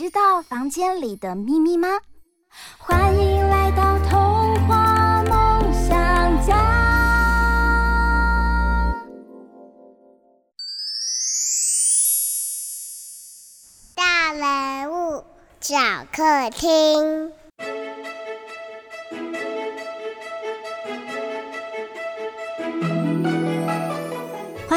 知道房间里的秘密吗？欢迎来到童话梦想家。大人物找客厅。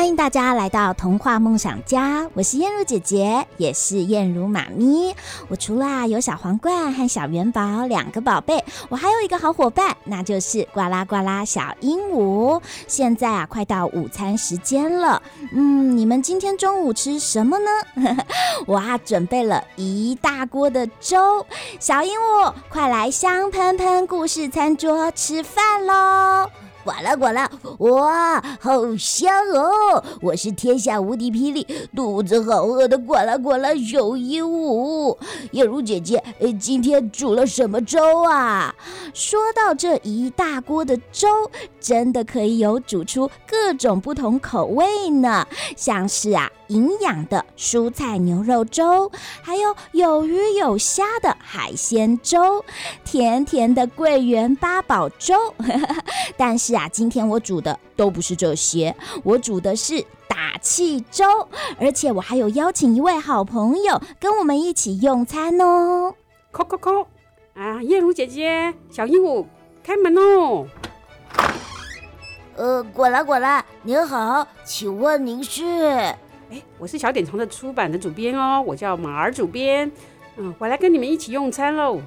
欢迎大家来到童话梦想家，我是燕如姐姐，也是燕如妈咪。我除了啊有小皇冠和小元宝两个宝贝，我还有一个好伙伴，那就是呱啦呱啦小鹦鹉。现在啊，快到午餐时间了，嗯，你们今天中午吃什么呢？我啊准备了一大锅的粥，小鹦鹉，快来香喷喷故事餐桌吃饭喽！呱啦呱啦，哇，好香哦！我是天下无敌霹雳，肚子好饿的呱啦呱啦小鹦鹉。燕如姐姐，今天煮了什么粥啊？说到这一大锅的粥，真的可以有煮出各种不同口味呢，像是啊。营养的蔬菜牛肉粥，还有有鱼有虾的海鲜粥，甜甜的桂圆八宝粥。但是啊，今天我煮的都不是这些，我煮的是打气粥，而且我还有邀请一位好朋友跟我们一起用餐哦。扣扣扣！啊，燕如姐姐，小鹦鹉，开门哦。呃，呱啦呱啦，您好，请问您是？哎，我是小点虫的出版的主编哦，我叫马儿主编。嗯，我来跟你们一起用餐喽。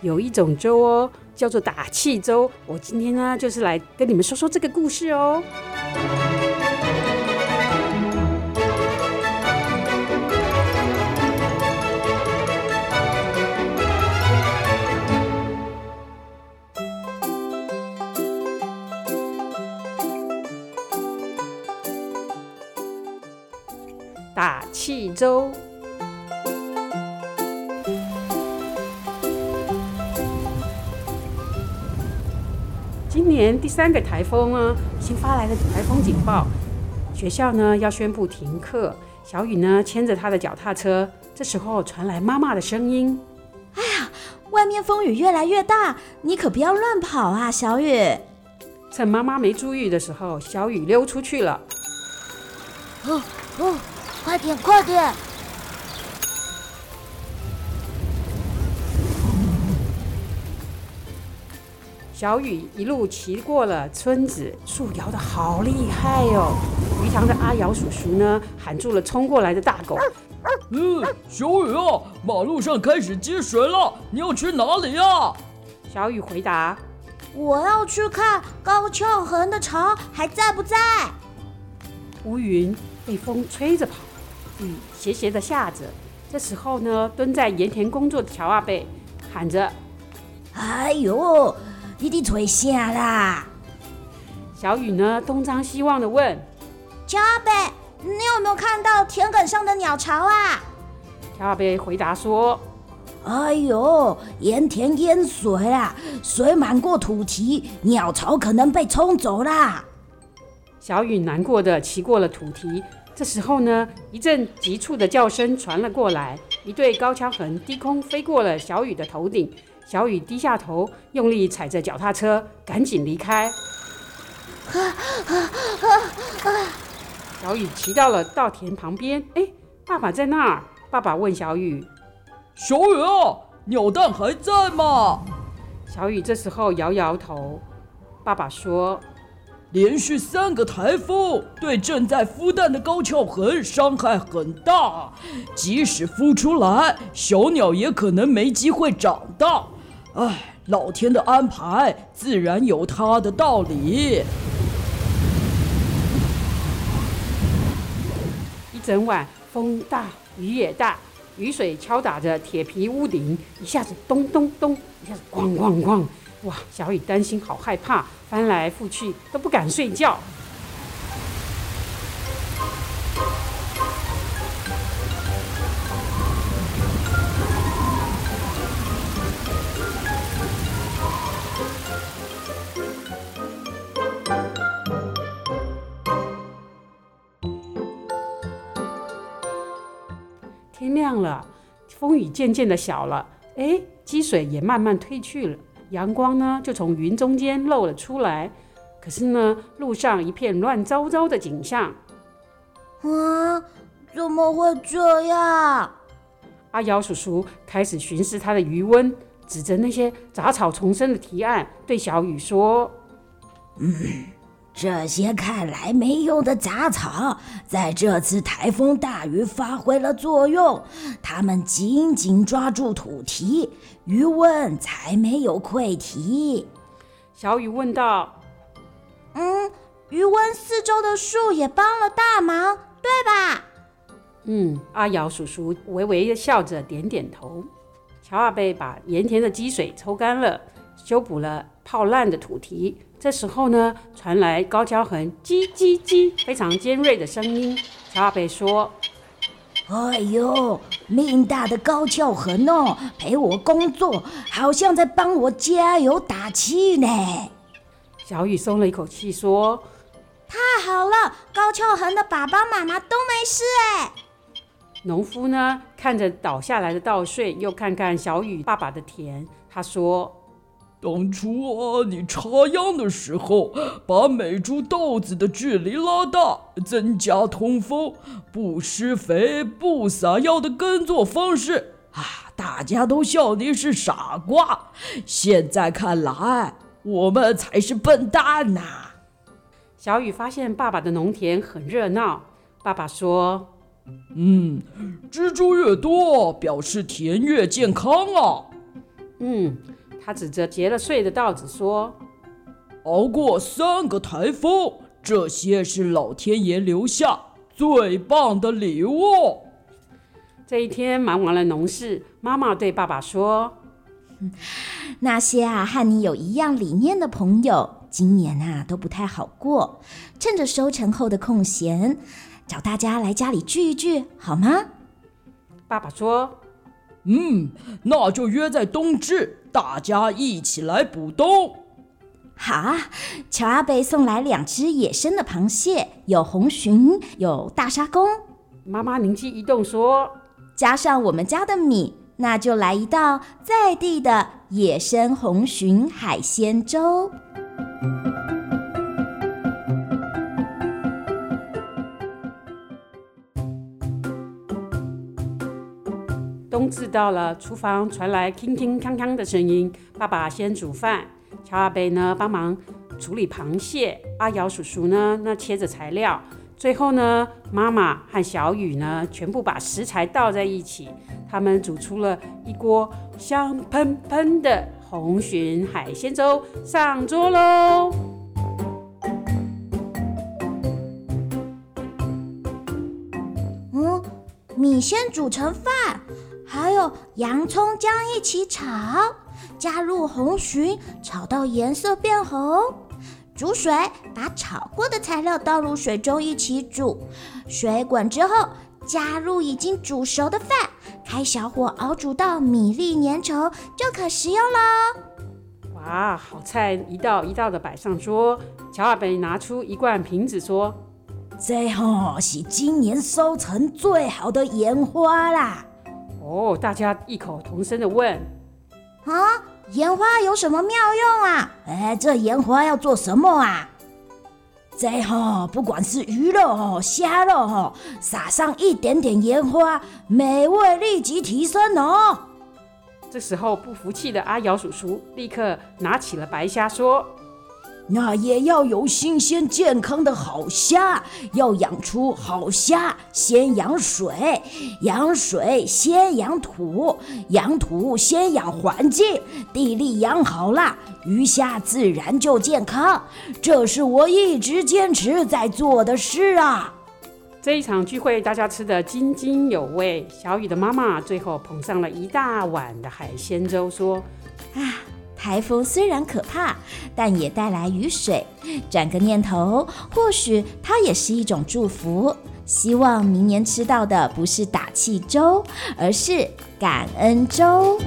有一种粥哦，叫做打气粥。我今天呢，就是来跟你们说说这个故事哦。打气粥。今年第三个台风啊，新发来了台风警报，学校呢要宣布停课。小雨呢牵着他的脚踏车，这时候传来妈妈的声音：“哎呀，外面风雨越来越大，你可不要乱跑啊，小雨。”趁妈妈没注意的时候，小雨溜出去了。哦哦。快点，快点！小雨一路骑过了村子，树摇得好厉害哦！鱼塘的阿瑶叔叔呢，喊住了冲过来的大狗。嗯，小雨啊，马路上开始积水了，你要去哪里呀？小雨回答：我要去看高跷鴴的巢还在不在。乌云被风吹着跑。雨斜斜的下着，这时候呢，蹲在盐田工作的乔阿贝喊着：“哎呦，你的腿下啦！”小雨呢，东张西望的问：“乔阿贝，你有没有看到田埂上的鸟巢啊？”乔阿贝回答说：“哎呦，盐田淹水啦，水满过土堤，鸟巢可能被冲走啦。”小雨难过的骑过了土堤。这时候呢，一阵急促的叫声传了过来，一对高跷鴴低空飞过了小雨的头顶。小雨低下头，用力踩着脚踏车，赶紧离开。小雨骑到了稻田旁边，哎，爸爸在那儿。爸爸问小雨：“小雨啊，鸟蛋还在吗？”小雨这时候摇摇头。爸爸说。连续三个台风对正在孵蛋的高翘痕伤害很大，即使孵出来，小鸟也可能没机会长大。唉，老天的安排自然有它的道理。一整晚风大雨也大，雨水敲打着铁皮屋顶，一下子咚咚咚，一下子咣咣咣。哇！小雨担心，好害怕，翻来覆去都不敢睡觉。天亮了，风雨渐渐的小了，哎，积水也慢慢退去了。阳光呢，就从云中间露了出来。可是呢，路上一片乱糟糟的景象。啊，怎么会这样？阿瑶叔叔开始巡视他的余温，指着那些杂草丛生的堤岸，对小雨说：“嗯，这些看来没用的杂草，在这次台风大雨发挥了作用，它们紧紧抓住土堤。”鱼温才没有溃堤。小雨问道：“嗯，鱼温四周的树也帮了大忙，对吧？”嗯，阿瑶叔叔微微的笑着点点头。乔阿贝把盐田的积水抽干了，修补了泡烂的土堤。这时候呢，传来高跷鴴“叽叽叽”非常尖锐的声音。乔阿贝说。哎呦，命大的高跷鴴哦，陪我工作，好像在帮我加油打气呢。小雨松了一口气，说：“太好了，高跷鴴的爸爸妈妈都没事哎。”农夫呢，看着倒下来的稻穗，又看看小雨爸爸的田，他说。当初啊，你插秧的时候，把每株稻子的距离拉大，增加通风，不施肥，不撒药的耕作方式啊，大家都笑你是傻瓜。现在看来，我们才是笨蛋呐。小雨发现爸爸的农田很热闹，爸爸说：“嗯，蜘蛛越多，表示田越健康啊。”嗯。他指着结了穗的稻子说：“熬过三个台风，这些是老天爷留下最棒的礼物。”这一天忙完了农事，妈妈对爸爸说：“ 那些啊和你有一样理念的朋友，今年啊都不太好过。趁着收成后的空闲，找大家来家里聚一聚，好吗？”爸爸说：“嗯，那就约在冬至。”大家一起来补冬。好啊，乔阿贝送来两只野生的螃蟹，有红鲟，有大沙公。妈妈灵机一动说：“加上我们家的米，那就来一道在地的野生红鲟海鲜粥。”是到了，厨房传来铿铿锵锵的声音。爸爸先煮饭，乔阿贝呢帮忙处理螃蟹，阿瑶叔叔呢那切着材料。最后呢，妈妈和小雨呢全部把食材倒在一起，他们煮出了一锅香喷喷的红鲟海鲜粥，上桌喽。嗯，米先煮成饭。还有洋葱姜一起炒，加入红鲟，炒到颜色变红。煮水，把炒过的材料倒入水中一起煮。水滚之后，加入已经煮熟的饭，开小火熬煮到米粒粘稠，就可食用喽。哇，好菜一道一道的摆上桌。乔阿贝拿出一罐瓶子说：“这吼是今年收成最好的盐花啦。”哦，大家异口同声的问：“啊，盐花有什么妙用啊？哎，这盐花要做什么啊？这哈，不管是鱼肉哦、虾肉哦，撒上一点点盐花，美味立即提升哦。”这时候，不服气的阿瑶叔叔立刻拿起了白虾说。那也要有新鲜健康的好虾，要养出好虾，先养水，养水先养土，养土先养环境，地力养好了，鱼虾自然就健康。这是我一直坚持在做的事啊。这一场聚会，大家吃得津津有味。小雨的妈妈最后捧上了一大碗的海鲜粥，说：“ 啊，台风虽然可怕，但也带来雨水。转个念头，或许它也是一种祝福。希望明年吃到的不是打气粥，而是感恩粥。”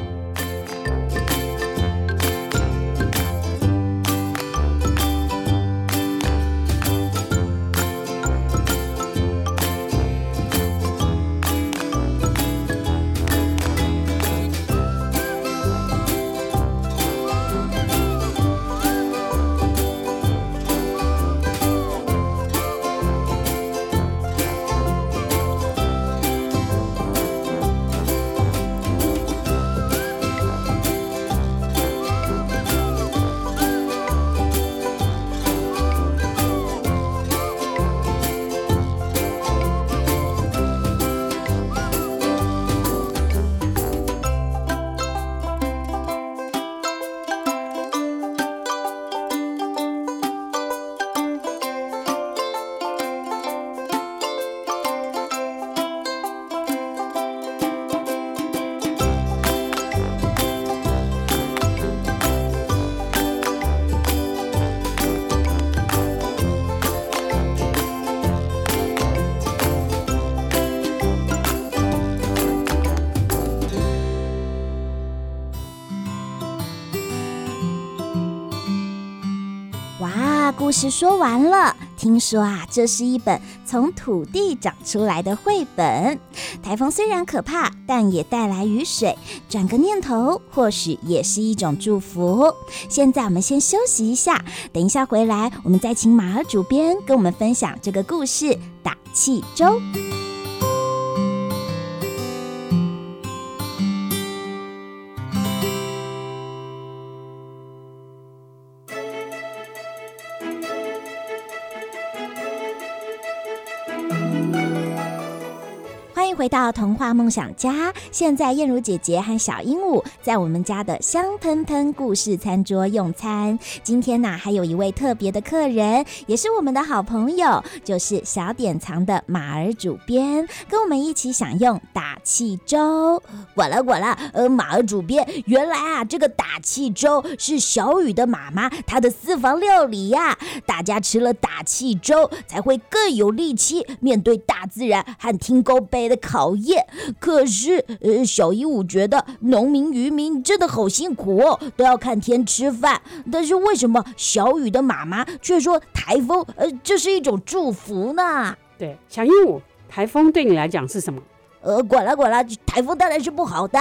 是说完了。听说啊，这是一本从土地长出来的绘本。台风虽然可怕，但也带来雨水。转个念头，或许也是一种祝福。现在我们先休息一下，等一下回来，我们再请马儿主编跟我们分享这个故事——打气粥。回到童话梦想家，现在燕如姐姐和小鹦鹉在我们家的香喷喷故事餐桌用餐。今天呢，还有一位特别的客人，也是我们的好朋友，就是小典藏的马儿主编，跟我们一起享用打气粥。我了我了，呃，马儿主编，原来啊，这个打气粥是小雨的妈妈她的私房料理呀。大家吃了打气粥，才会更有力气面对大自然和听高杯的考讨厌，可是呃，小鹦鹉觉得农民渔民真的好辛苦哦，都要看天吃饭。但是为什么小雨的妈妈却说台风呃，这是一种祝福呢？对，小鹦鹉，台风对你来讲是什么？呃，管了管了，台风当然是不好的。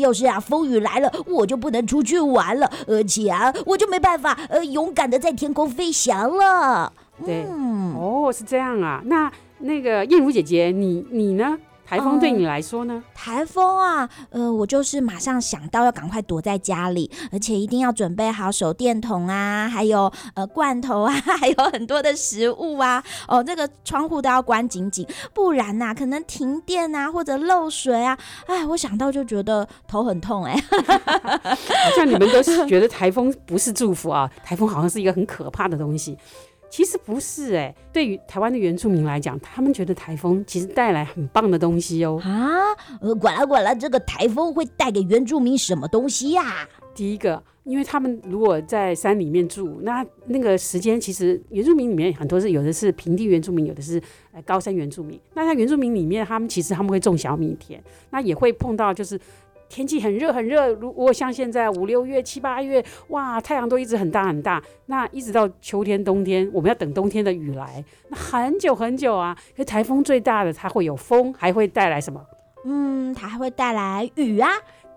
要是啊，风雨来了，我就不能出去玩了，而且啊，我就没办法呃，勇敢的在天空飞翔了。对，嗯，哦，是这样啊。那那个燕如姐姐，你你呢？台风对你来说呢？嗯、台风啊，呃，我就是马上想到要赶快躲在家里，而且一定要准备好手电筒啊，还有呃罐头啊，还有很多的食物啊。哦，这个窗户都要关紧紧，不然呐、啊，可能停电啊，或者漏水啊。哎，我想到就觉得头很痛哎、欸。好像你们都是觉得台风不是祝福啊，台风好像是一个很可怕的东西。其实不是哎、欸，对于台湾的原住民来讲，他们觉得台风其实带来很棒的东西哦。啊，呃，管了管了，这个台风会带给原住民什么东西呀、啊？第一个，因为他们如果在山里面住，那那个时间其实原住民里面很多是有的是平地原住民，有的是呃高山原住民。那在原住民里面，他们其实他们会种小米田，那也会碰到就是。天气很热很热，如果像现在五六月七八月，哇，太阳都一直很大很大。那一直到秋天冬天，我们要等冬天的雨来，那很久很久啊。可是台风最大的，它会有风，还会带来什么？嗯，它还会带来雨啊。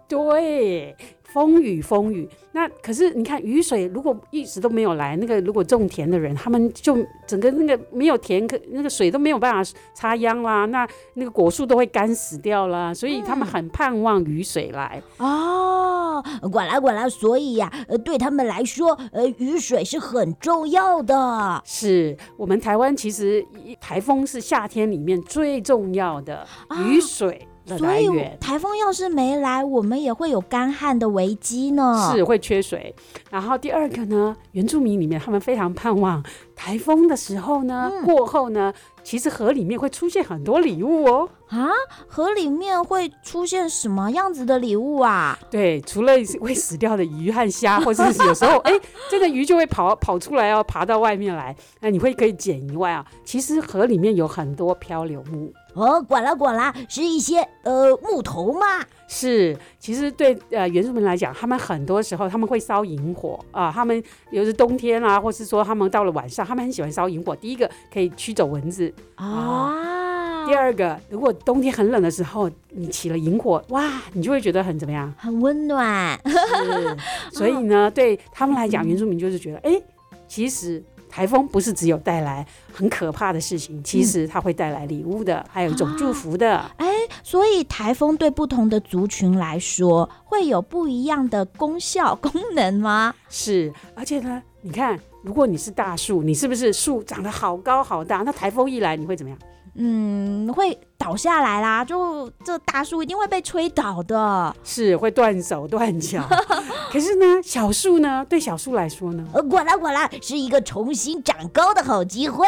对。风雨风雨，那可是你看雨水如果一直都没有来，那个如果种田的人，他们就整个那个没有田，可那个水都没有办法插秧啦，那那个果树都会干死掉啦，所以他们很盼望雨水来。嗯、哦，管啦管啦，所以呀、啊，呃，对他们来说，呃，雨水是很重要的。是我们台湾其实台风是夏天里面最重要的雨水。哦的来源。所以台风要是没来，我们也会有干旱的危机呢。是会缺水。然后第二个呢，原住民里面他们非常盼望台风的时候呢，嗯、过后呢，其实河里面会出现很多礼物哦。啊，河里面会出现什么样子的礼物啊？对，除了会死掉的鱼和虾，或者是有时候 哎，这个鱼就会跑跑出来哦，爬到外面来，那你会可以捡以外啊，其实河里面有很多漂流木。哦，管啦管啦，是一些呃木头吗？是，其实对呃原住民来讲，他们很多时候他们会烧萤火啊、呃，他们有时冬天啊，或是说他们到了晚上，他们很喜欢烧萤火。第一个可以驱走蚊子啊，呃、第二个如果冬天很冷的时候，你起了萤火，哇，你就会觉得很怎么样？很温暖。是，所以呢，对他们来讲，原住民就是觉得，哎、欸，其实。台风不是只有带来很可怕的事情，其实它会带来礼物的，嗯、还有一种祝福的。哎、啊，所以台风对不同的族群来说会有不一样的功效功能吗？是，而且呢，你看，如果你是大树，你是不是树长得好高好大？那台风一来，你会怎么样？嗯，会。倒下来啦！就这大树一定会被吹倒的，是会断手断脚。可是呢，小树呢？对小树来说呢？呃，果然果然是一个重新长高的好机会。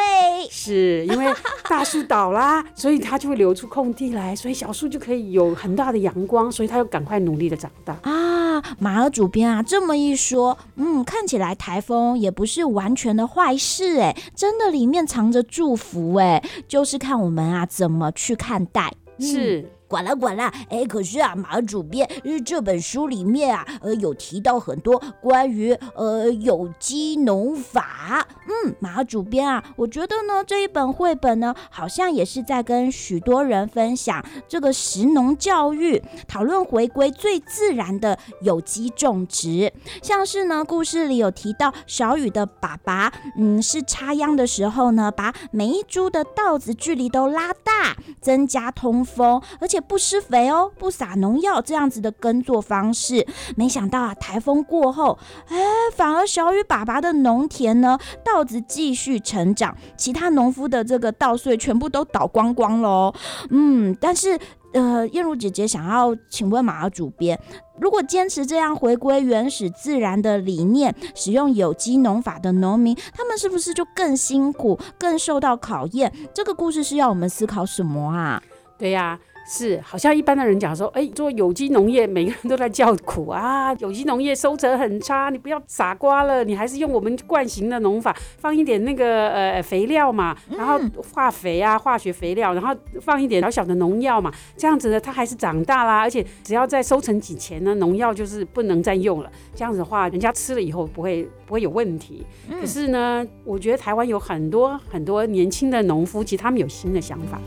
是因为大树倒啦，所以它就会留出空地来，所以小树就可以有很大的阳光，所以它要赶快努力的长大啊。马儿主编啊，这么一说，嗯，看起来台风也不是完全的坏事哎，真的里面藏着祝福哎，就是看我们啊怎么去看待。是。管了管了，哎，可是啊，马主编，这本书里面啊，呃，有提到很多关于呃有机农法。嗯，马主编啊，我觉得呢，这一本绘本呢，好像也是在跟许多人分享这个食农教育，讨论回归最自然的有机种植。像是呢，故事里有提到小雨的爸爸，嗯，是插秧的时候呢，把每一株的稻子距离都拉大，增加通风，而且。不施肥哦，不撒农药，这样子的耕作方式，没想到啊，台风过后，哎，反而小雨爸爸的农田呢，稻子继续成长，其他农夫的这个稻穗全部都倒光光喽。嗯，但是呃，燕如姐姐想要请问马儿主编，如果坚持这样回归原始自然的理念，使用有机农法的农民，他们是不是就更辛苦，更受到考验？这个故事是要我们思考什么啊？对呀。是，好像一般的人讲说，哎，做有机农业，每个人都在叫苦啊，有机农业收成很差，你不要傻瓜了，你还是用我们惯行的农法，放一点那个呃肥料嘛，然后化肥啊，化学肥料，然后放一点小小的农药嘛，这样子呢，它还是长大啦，而且只要在收成几前呢，农药就是不能再用了，这样子的话，人家吃了以后不会不会有问题。可是呢，我觉得台湾有很多很多年轻的农夫，其实他们有新的想法。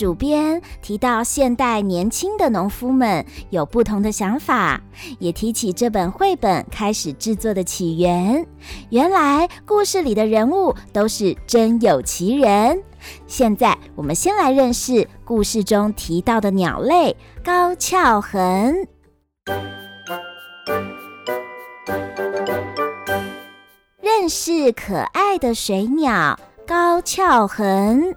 主编提到，现代年轻的农夫们有不同的想法，也提起这本绘本开始制作的起源。原来故事里的人物都是真有其人。现在我们先来认识故事中提到的鸟类高翘痕。认识可爱的水鸟高跷鴴。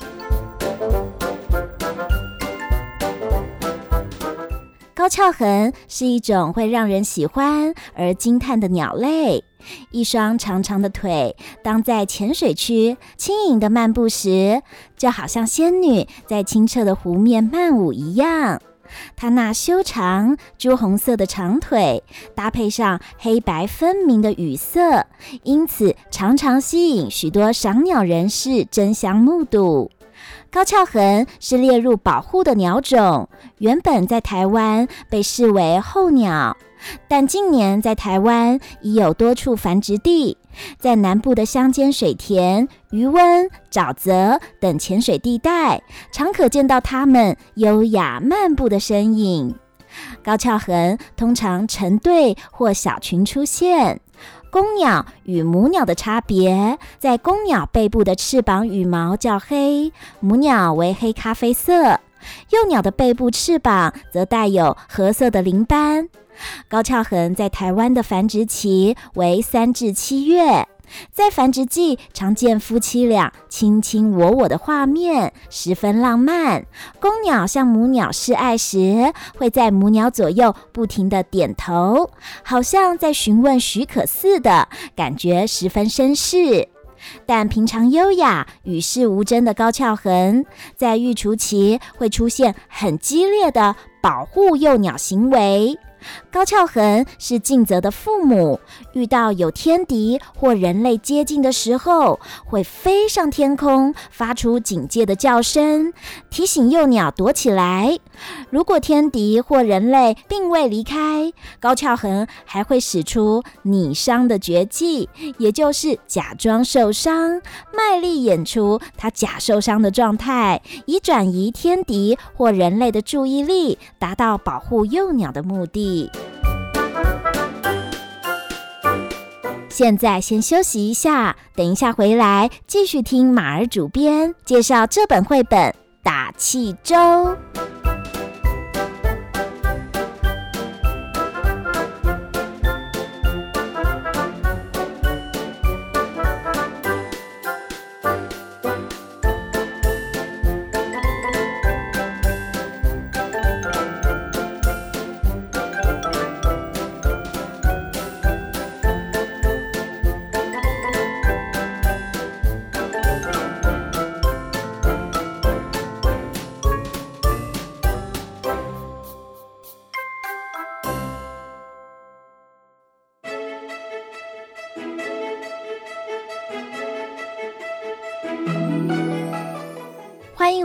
高跷鴴是一种会让人喜欢而惊叹的鸟类。一双长长的腿，当在浅水区轻盈地漫步时，就好像仙女在清澈的湖面漫舞一样。它那修长朱红色的长腿，搭配上黑白分明的羽色，因此常常吸引许多赏鸟人士争相目睹。高跷鴴是列入保护的鸟种，原本在台湾被视为候鸟，但近年在台湾已有多处繁殖地，在南部的乡间水田、鱼温、沼泽等浅水地带，常可见到它们优雅漫步的身影。高跷鴴通常成对或小群出现。公鸟与母鸟的差别，在公鸟背部的翅膀羽毛较黑，母鸟为黑咖啡色；幼鸟的背部翅膀则带有褐色的鳞斑。高翘痕在台湾的繁殖期为三至七月。在繁殖季，常见夫妻俩卿卿我我的画面，十分浪漫。公鸟向母鸟示爱时，会在母鸟左右不停地点头，好像在询问许可似的，感觉十分绅士。但平常优雅、与世无争的高翘痕，在育雏期会出现很激烈的保护幼鸟行为。高翘痕是尽责的父母，遇到有天敌或人类接近的时候，会飞上天空，发出警戒的叫声，提醒幼鸟躲起来。如果天敌或人类并未离开，高翘痕还会使出拟伤的绝技，也就是假装受伤，卖力演出它假受伤的状态，以转移天敌或人类的注意力，达到保护幼鸟的目的。现在先休息一下，等一下回来继续听马儿主编介绍这本绘本《打气粥》。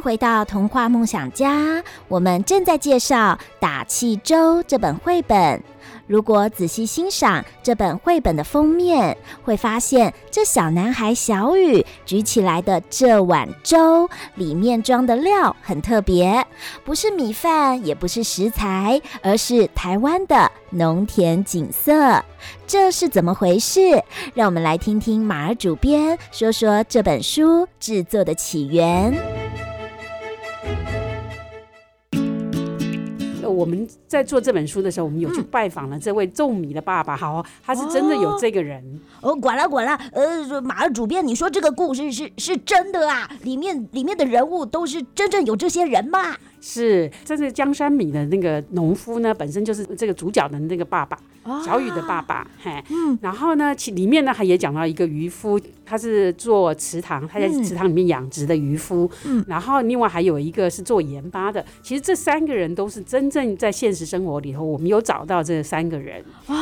回到童话梦想家，我们正在介绍《打气粥》这本绘本。如果仔细欣赏这本绘本的封面，会发现这小男孩小雨举起来的这碗粥里面装的料很特别，不是米饭，也不是食材，而是台湾的农田景色。这是怎么回事？让我们来听听马儿主编说说这本书制作的起源。我们在做这本书的时候，我们有去拜访了这位种米的爸爸。好，他是真的有这个人。哦，管了管了，呃，马儿主编，你说这个故事是是真的啊？里面里面的人物都是真正有这些人吗？是，这是江山米的那个农夫呢，本身就是这个主角的那个爸爸，啊、小雨的爸爸。嘿，嗯，然后呢，其里面呢，还也讲到一个渔夫，他是做池塘，他在池塘里面养殖的渔夫。嗯，然后另外还有一个是做盐巴的。其实这三个人都是真正在现实生活里头，我们有找到这三个人。哇，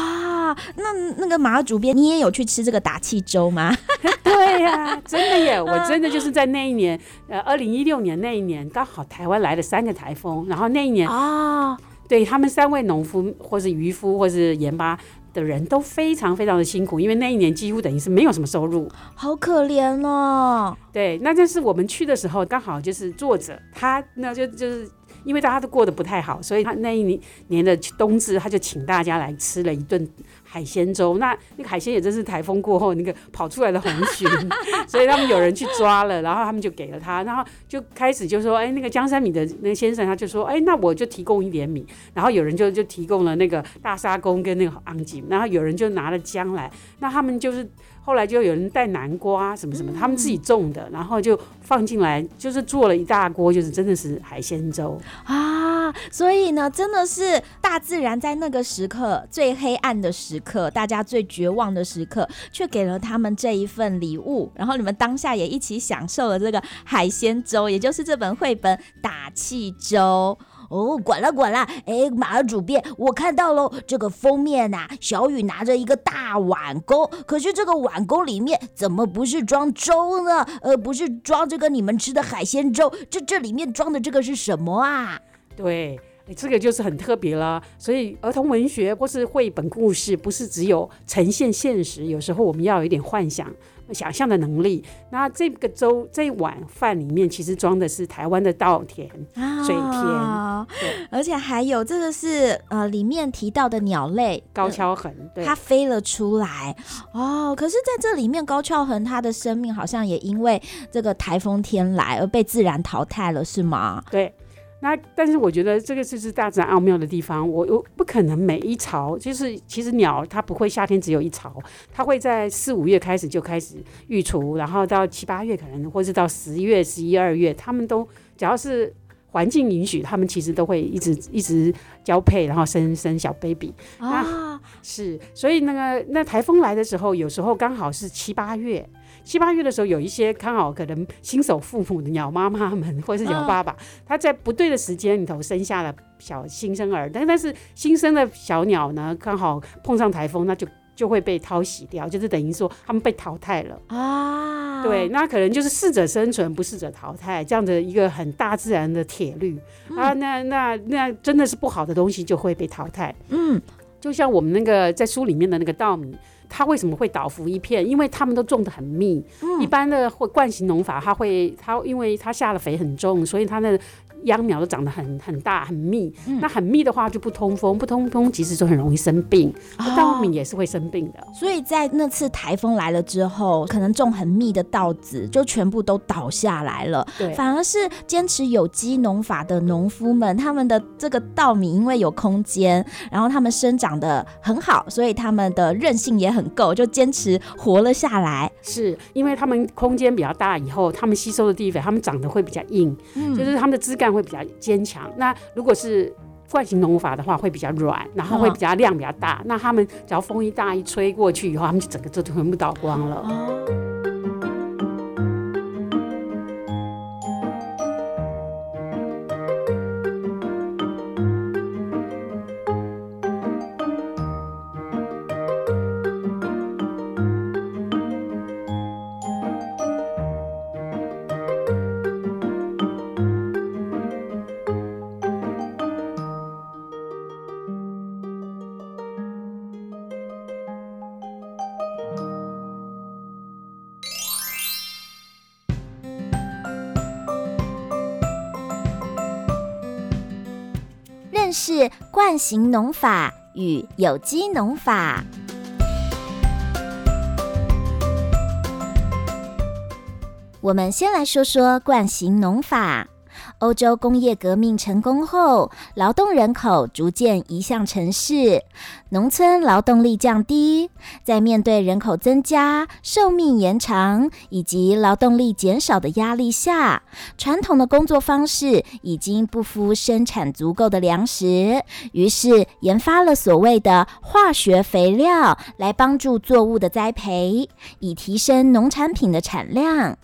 那那个马主编，你也有去吃这个打气粥吗？对呀、啊，真的耶！我真的就是在那一年，呃，二零一六年那一年，刚好台湾来了三个台风，然后那一年啊，哦、对他们三位农夫或是渔夫或是盐巴的人都非常非常的辛苦，因为那一年几乎等于是没有什么收入，好可怜哦。对，那但是我们去的时候刚好就是作者他那就就是因为大家都过得不太好，所以他那一年年的冬至他就请大家来吃了一顿。海鲜粥，那那个海鲜也真是台风过后那个跑出来的红鲟，所以他们有人去抓了，然后他们就给了他，然后就开始就说，哎，那个江山米的那个先生他就说，哎，那我就提供一点米，然后有人就就提供了那个大沙公跟那个昂吉，然后有人就拿了姜来，那他们就是。后来就有人带南瓜什么什么，他们自己种的，然后就放进来，就是做了一大锅，就是真的是海鲜粥啊！所以呢，真的是大自然在那个时刻最黑暗的时刻，大家最绝望的时刻，却给了他们这一份礼物，然后你们当下也一起享受了这个海鲜粥，也就是这本绘本《打气粥》。哦，管了管了，哎，马儿主编，我看到喽，这个封面呐、小雨拿着一个大碗钩，可是这个碗钩里面怎么不是装粥呢？呃，不是装这个你们吃的海鲜粥，这这里面装的这个是什么啊？对，这个就是很特别了。所以儿童文学或是绘本故事，不是只有呈现现实，有时候我们要有一点幻想。想象的能力，那这个粥这一碗饭里面其实装的是台湾的稻田、啊、水田，而且还有这个是呃里面提到的鸟类高跷鴴，对，它飞了出来哦。可是在这里面高跷鴴它的生命好像也因为这个台风天来而被自然淘汰了，是吗？对。那但是我觉得这个就是大自然奥妙的地方，我我不可能每一巢，就是其实鸟它不会夏天只有一巢，它会在四五月开始就开始育雏，然后到七八月可能，或是到十月、十一二月，它们都只要是环境允许，它们其实都会一直一直交配，然后生生小 baby。啊，是，所以那个那台风来的时候，有时候刚好是七八月。七八月的时候，有一些刚好可能新手父母的鸟妈妈们，或者是鸟爸爸，他、哦、在不对的时间里头生下了小新生儿，但但是新生的小鸟呢，刚好碰上台风，那就就会被淘洗掉，就是等于说他们被淘汰了啊。对，那可能就是适者生存，不适者淘汰这样的一个很大自然的铁律、嗯、啊。那那那真的是不好的东西就会被淘汰。嗯，就像我们那个在书里面的那个稻米。它为什么会倒伏一片？因为他们都种的很密。嗯、一般的会惯行农法，它会它因为它下的肥很重，所以它的。秧苗都长得很很大很密，嗯，那很密的话就不通风，不通风其实就很容易生病。稻米也是会生病的。所以在那次台风来了之后，可能种很密的稻子就全部都倒下来了。对，反而是坚持有机农法的农夫们，他们的这个稻米因为有空间，然后他们生长的很好，所以他们的韧性也很够，就坚持活了下来。是因为他们空间比较大，以后他们吸收的地肥，他们长得会比较硬，嗯，就是他们的枝干。会比较坚强。那如果是惯性农法的话，会比较软，然后会比较量比较大。哦、那他们只要风一大一吹过去以后，他们就整个就全部倒光了。哦是惯行农法与有机农法。我们先来说说惯型农法。欧洲工业革命成功后，劳动人口逐渐移向城市，农村劳动力降低。在面对人口增加、寿命延长以及劳动力减少的压力下，传统的工作方式已经不敷生产足够的粮食，于是研发了所谓的化学肥料，来帮助作物的栽培，以提升农产品的产量。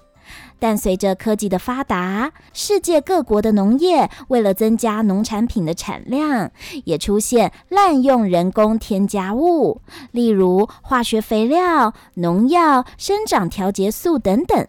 但随着科技的发达，世界各国的农业为了增加农产品的产量，也出现滥用人工添加物，例如化学肥料、农药、生长调节素等等。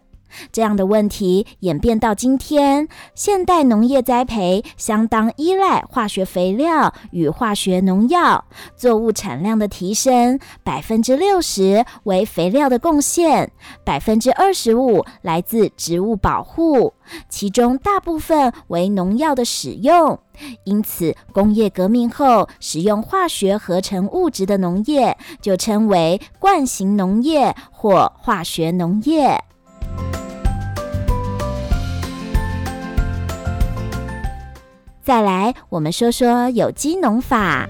这样的问题演变到今天，现代农业栽培相当依赖化学肥料与化学农药，作物产量的提升百分之六十为肥料的贡献，百分之二十五来自植物保护，其中大部分为农药的使用。因此，工业革命后使用化学合成物质的农业就称为惯行农业或化学农业。再来，我们说说有机农法。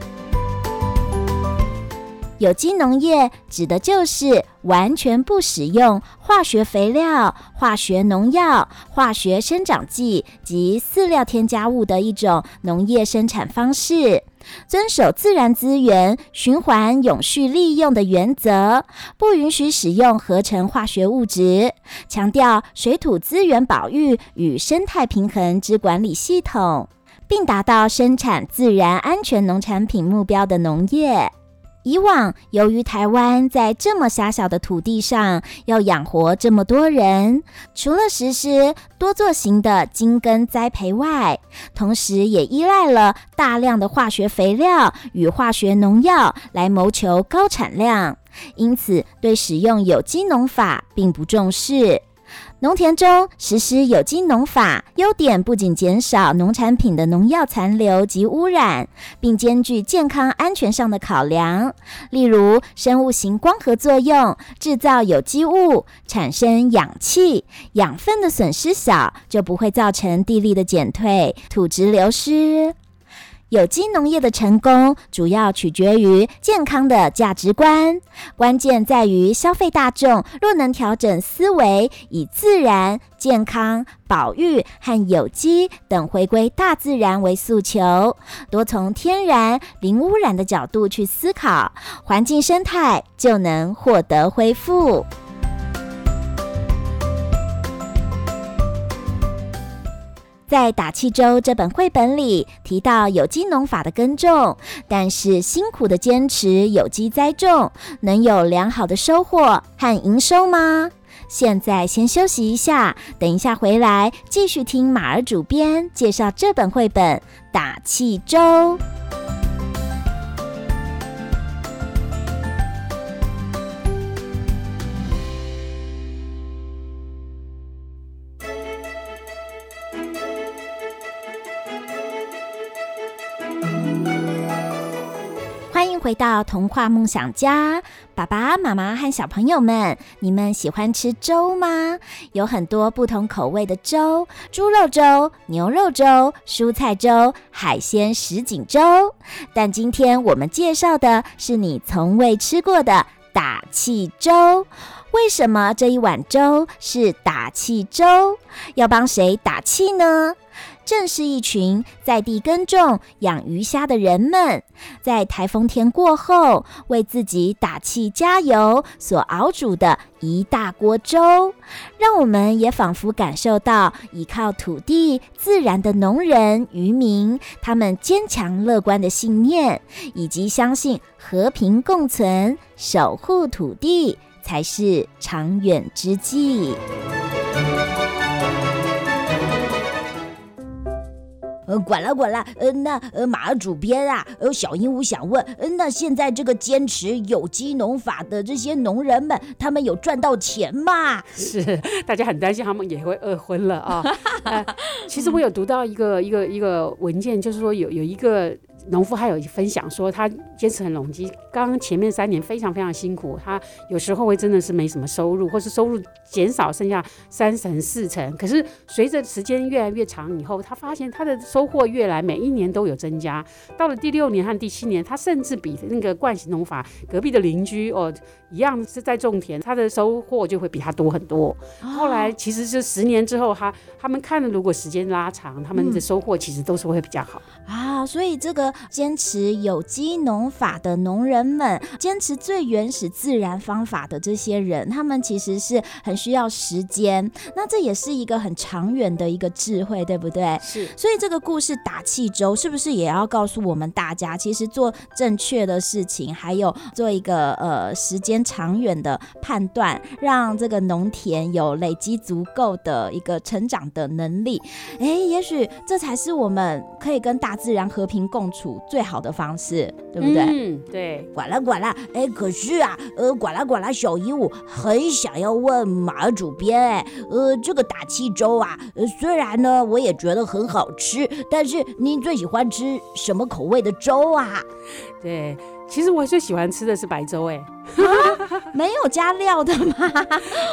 有机农业指的就是完全不使用化学肥料、化学农药、化学生长剂及饲料添加物的一种农业生产方式，遵守自然资源循环永续利用的原则，不允许使用合成化学物质，强调水土资源保育与生态平衡之管理系统。并达到生产自然安全农产品目标的农业。以往，由于台湾在这么狭小的土地上要养活这么多人，除了实施多作型的精耕栽培外，同时也依赖了大量的化学肥料与化学农药来谋求高产量，因此对使用有机农法并不重视。农田中实施有机农法，优点不仅减少农产品的农药残留及污染，并兼具健康安全上的考量。例如，生物型光合作用，制造有机物，产生氧气，养分的损失小，就不会造成地力的减退、土质流失。有机农业的成功，主要取决于健康的价值观。关键在于消费大众若能调整思维，以自然、健康、保育和有机等回归大自然为诉求，多从天然、零污染的角度去思考，环境生态就能获得恢复。在《打气粥》这本绘本里提到有机农法的耕种，但是辛苦的坚持有机栽种，能有良好的收获和营收吗？现在先休息一下，等一下回来继续听马儿主编介绍这本绘本《打气粥》。回到童话梦想家，爸爸妈妈和小朋友们，你们喜欢吃粥吗？有很多不同口味的粥：猪肉粥、牛肉粥、蔬菜粥、海鲜什锦粥。但今天我们介绍的是你从未吃过的打气粥。为什么这一碗粥是打气粥？要帮谁打气呢？正是一群在地耕种、养鱼虾的人们，在台风天过后为自己打气加油所熬煮的一大锅粥，让我们也仿佛感受到依靠土地、自然的农人、渔民，他们坚强乐观的信念，以及相信和平共存、守护土地才是长远之计。呃，管了管了，呃，那呃，马主编啊，呃，小鹦鹉想问，呃，那现在这个坚持有机农法的这些农人们，他们有赚到钱吗？是，大家很担心他们也会饿昏了啊。呃，其实我有读到一个一个一个文件，就是说有有一个。农夫还有分享说，他坚持很农机，刚刚前面三年非常非常辛苦，他有时候会真的是没什么收入，或是收入减少，剩下三成四成。可是随着时间越来越长以后，他发现他的收获越来每一年都有增加。到了第六年和第七年，他甚至比那个惯行农法隔壁的邻居哦一样是在种田，他的收获就会比他多很多。后来其实是十年之后，他他们看了，如果时间拉长，他们的收获其实都是会比较好啊。所以这个。坚持有机农法的农人们，坚持最原始自然方法的这些人，他们其实是很需要时间。那这也是一个很长远的一个智慧，对不对？是。所以这个故事打气周是不是也要告诉我们大家，其实做正确的事情，还有做一个呃时间长远的判断，让这个农田有累积足够的一个成长的能力。哎，也许这才是我们可以跟大自然和平共处。最好的方式，对不对？嗯，对。管啦管啦，哎，可是啊，呃，管啦管啦，小鹦鹉很想要问马主编，哎，呃，这个打气粥啊，呃，虽然呢，我也觉得很好吃，但是您最喜欢吃什么口味的粥啊？对，其实我最喜欢吃的是白粥，哎，没有加料的吗？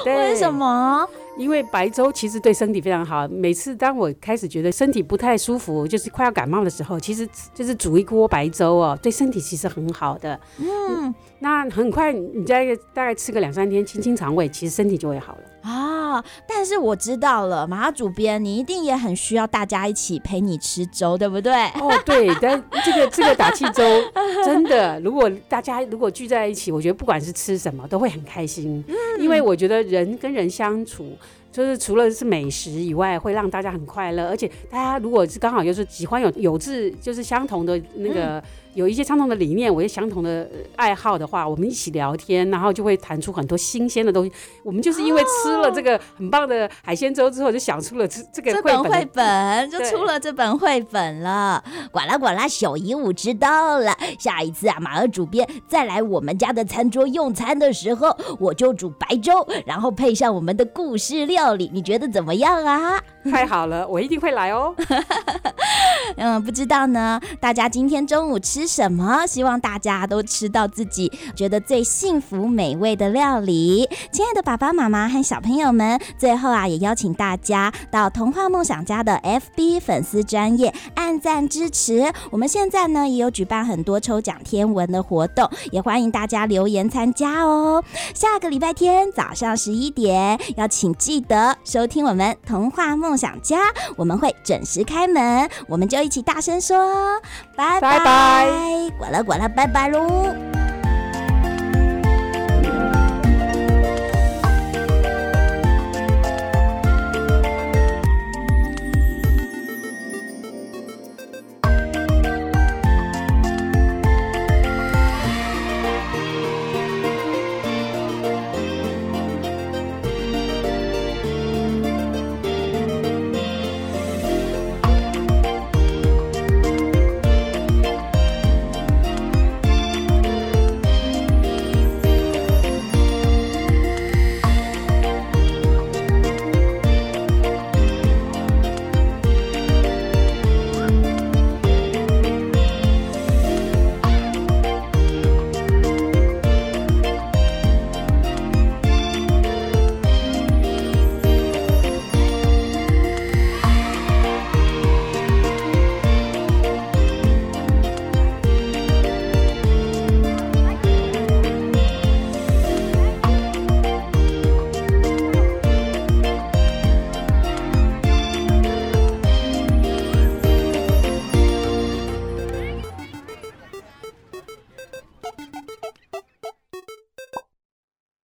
对为什么？因为白粥其实对身体非常好。每次当我开始觉得身体不太舒服，就是快要感冒的时候，其实就是煮一锅白粥哦，对身体其实很好的。嗯，那很快你再大概吃个两三天，清清肠胃，其实身体就会好了。啊！但是我知道了，马儿主编，你一定也很需要大家一起陪你吃粥，对不对？哦，对，但这个这个打气粥 真的，如果大家如果聚在一起，我觉得不管是吃什么都会很开心，嗯，因为我觉得人跟人相处。就是除了是美食以外，会让大家很快乐，而且大家如果是刚好就是喜欢有有志，就是相同的那个。嗯有一些相同的理念，我有相同的爱好的话，我们一起聊天，然后就会谈出很多新鲜的东西。我们就是因为吃了这个很棒的海鲜粥之后，就想出了这这个这本绘本，就出了这本绘本了。呱啦呱啦，小鹦鹉知道了。下一次啊，马儿主编再来我们家的餐桌用餐的时候，我就煮白粥，然后配上我们的故事料理，你觉得怎么样啊？太好了，我一定会来哦。嗯，不知道呢，大家今天中午吃吃什么？希望大家都吃到自己觉得最幸福美味的料理。亲爱的爸爸妈妈和小朋友们，最后啊，也邀请大家到童话梦想家的 FB 粉丝专页按赞支持。我们现在呢，也有举办很多抽奖天文的活动，也欢迎大家留言参加哦。下个礼拜天早上十一点，要请记得收听我们童话梦想家，我们会准时开门，我们就一起大声说，拜拜，拜，管了管了，拜拜喽。